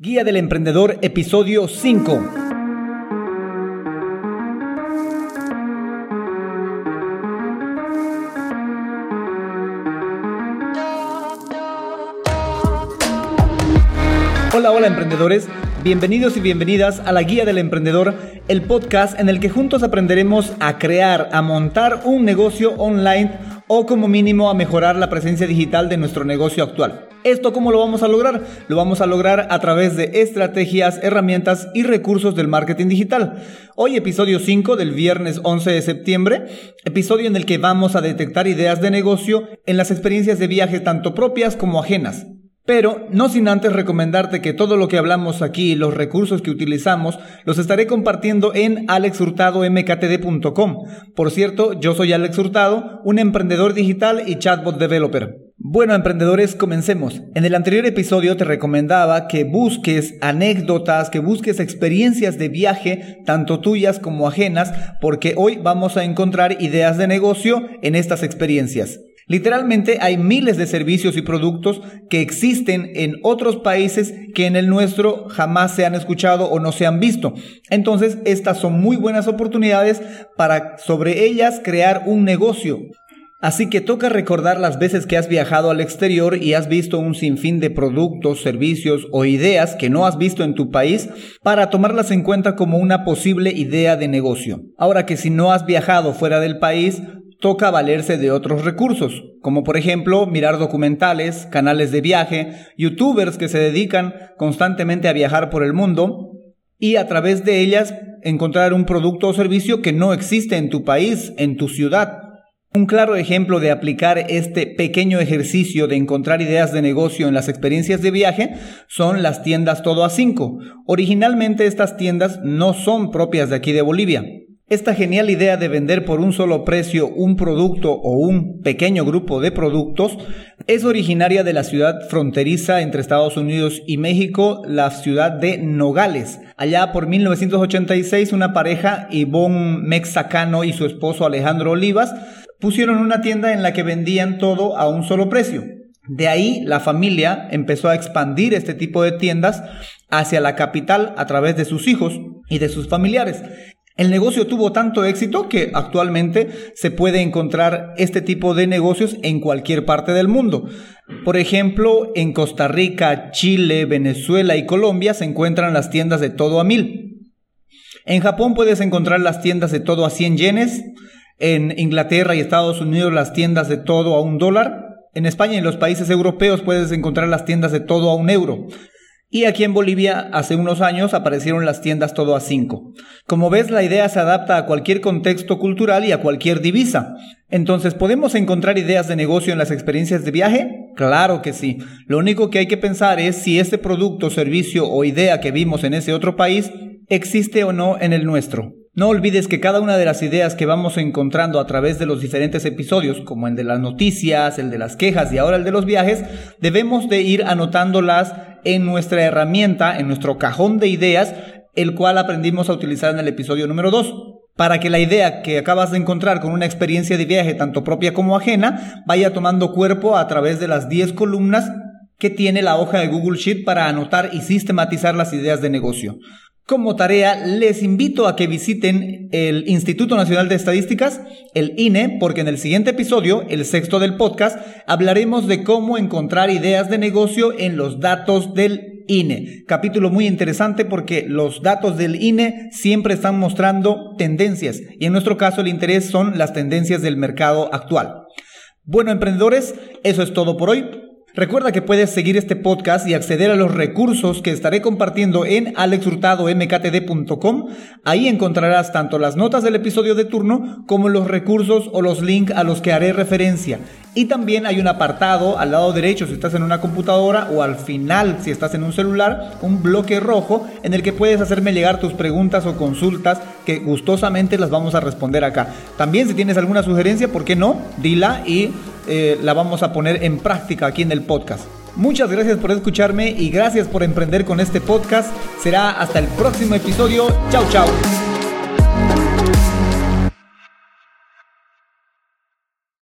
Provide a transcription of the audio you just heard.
Guía del Emprendedor, episodio 5. Hola, hola emprendedores, bienvenidos y bienvenidas a la Guía del Emprendedor, el podcast en el que juntos aprenderemos a crear, a montar un negocio online o como mínimo a mejorar la presencia digital de nuestro negocio actual. ¿Esto cómo lo vamos a lograr? Lo vamos a lograr a través de estrategias, herramientas y recursos del marketing digital. Hoy episodio 5 del viernes 11 de septiembre, episodio en el que vamos a detectar ideas de negocio en las experiencias de viaje tanto propias como ajenas. Pero no sin antes recomendarte que todo lo que hablamos aquí, los recursos que utilizamos, los estaré compartiendo en alexhurtadomktd.com. Por cierto, yo soy Alex Hurtado, un emprendedor digital y chatbot developer. Bueno, emprendedores, comencemos. En el anterior episodio te recomendaba que busques anécdotas, que busques experiencias de viaje, tanto tuyas como ajenas, porque hoy vamos a encontrar ideas de negocio en estas experiencias. Literalmente hay miles de servicios y productos que existen en otros países que en el nuestro jamás se han escuchado o no se han visto. Entonces, estas son muy buenas oportunidades para sobre ellas crear un negocio. Así que toca recordar las veces que has viajado al exterior y has visto un sinfín de productos, servicios o ideas que no has visto en tu país para tomarlas en cuenta como una posible idea de negocio. Ahora que si no has viajado fuera del país, toca valerse de otros recursos, como por ejemplo mirar documentales, canales de viaje, youtubers que se dedican constantemente a viajar por el mundo y a través de ellas encontrar un producto o servicio que no existe en tu país, en tu ciudad. Un claro ejemplo de aplicar este pequeño ejercicio de encontrar ideas de negocio en las experiencias de viaje son las tiendas todo a 5. Originalmente estas tiendas no son propias de aquí de Bolivia. Esta genial idea de vender por un solo precio un producto o un pequeño grupo de productos es originaria de la ciudad fronteriza entre Estados Unidos y México, la ciudad de Nogales. Allá por 1986 una pareja, Ivonne Mexacano y su esposo Alejandro Olivas, pusieron una tienda en la que vendían todo a un solo precio. De ahí la familia empezó a expandir este tipo de tiendas hacia la capital a través de sus hijos y de sus familiares. El negocio tuvo tanto éxito que actualmente se puede encontrar este tipo de negocios en cualquier parte del mundo. Por ejemplo, en Costa Rica, Chile, Venezuela y Colombia se encuentran las tiendas de todo a mil. En Japón puedes encontrar las tiendas de todo a 100 yenes. En Inglaterra y Estados Unidos las tiendas de todo a un dólar. En España y en los países europeos puedes encontrar las tiendas de todo a un euro. Y aquí en Bolivia hace unos años aparecieron las tiendas todo a 5. Como ves, la idea se adapta a cualquier contexto cultural y a cualquier divisa. Entonces, ¿podemos encontrar ideas de negocio en las experiencias de viaje? Claro que sí. Lo único que hay que pensar es si este producto, servicio o idea que vimos en ese otro país existe o no en el nuestro. No olvides que cada una de las ideas que vamos encontrando a través de los diferentes episodios, como el de las noticias, el de las quejas y ahora el de los viajes, debemos de ir anotándolas en nuestra herramienta, en nuestro cajón de ideas, el cual aprendimos a utilizar en el episodio número 2 para que la idea que acabas de encontrar con una experiencia de viaje tanto propia como ajena vaya tomando cuerpo a través de las 10 columnas que tiene la hoja de Google Sheet para anotar y sistematizar las ideas de negocio. Como tarea, les invito a que visiten el Instituto Nacional de Estadísticas, el INE, porque en el siguiente episodio, el sexto del podcast, hablaremos de cómo encontrar ideas de negocio en los datos del INE. Capítulo muy interesante porque los datos del INE siempre están mostrando tendencias y en nuestro caso el interés son las tendencias del mercado actual. Bueno, emprendedores, eso es todo por hoy. Recuerda que puedes seguir este podcast y acceder a los recursos que estaré compartiendo en alexhurtadomktd.com. Ahí encontrarás tanto las notas del episodio de turno como los recursos o los links a los que haré referencia. Y también hay un apartado al lado derecho si estás en una computadora o al final si estás en un celular, un bloque rojo en el que puedes hacerme llegar tus preguntas o consultas que gustosamente las vamos a responder acá. También si tienes alguna sugerencia, ¿por qué no? Dila y eh, la vamos a poner en práctica aquí en el podcast. Muchas gracias por escucharme y gracias por emprender con este podcast. Será hasta el próximo episodio. Chao, chao.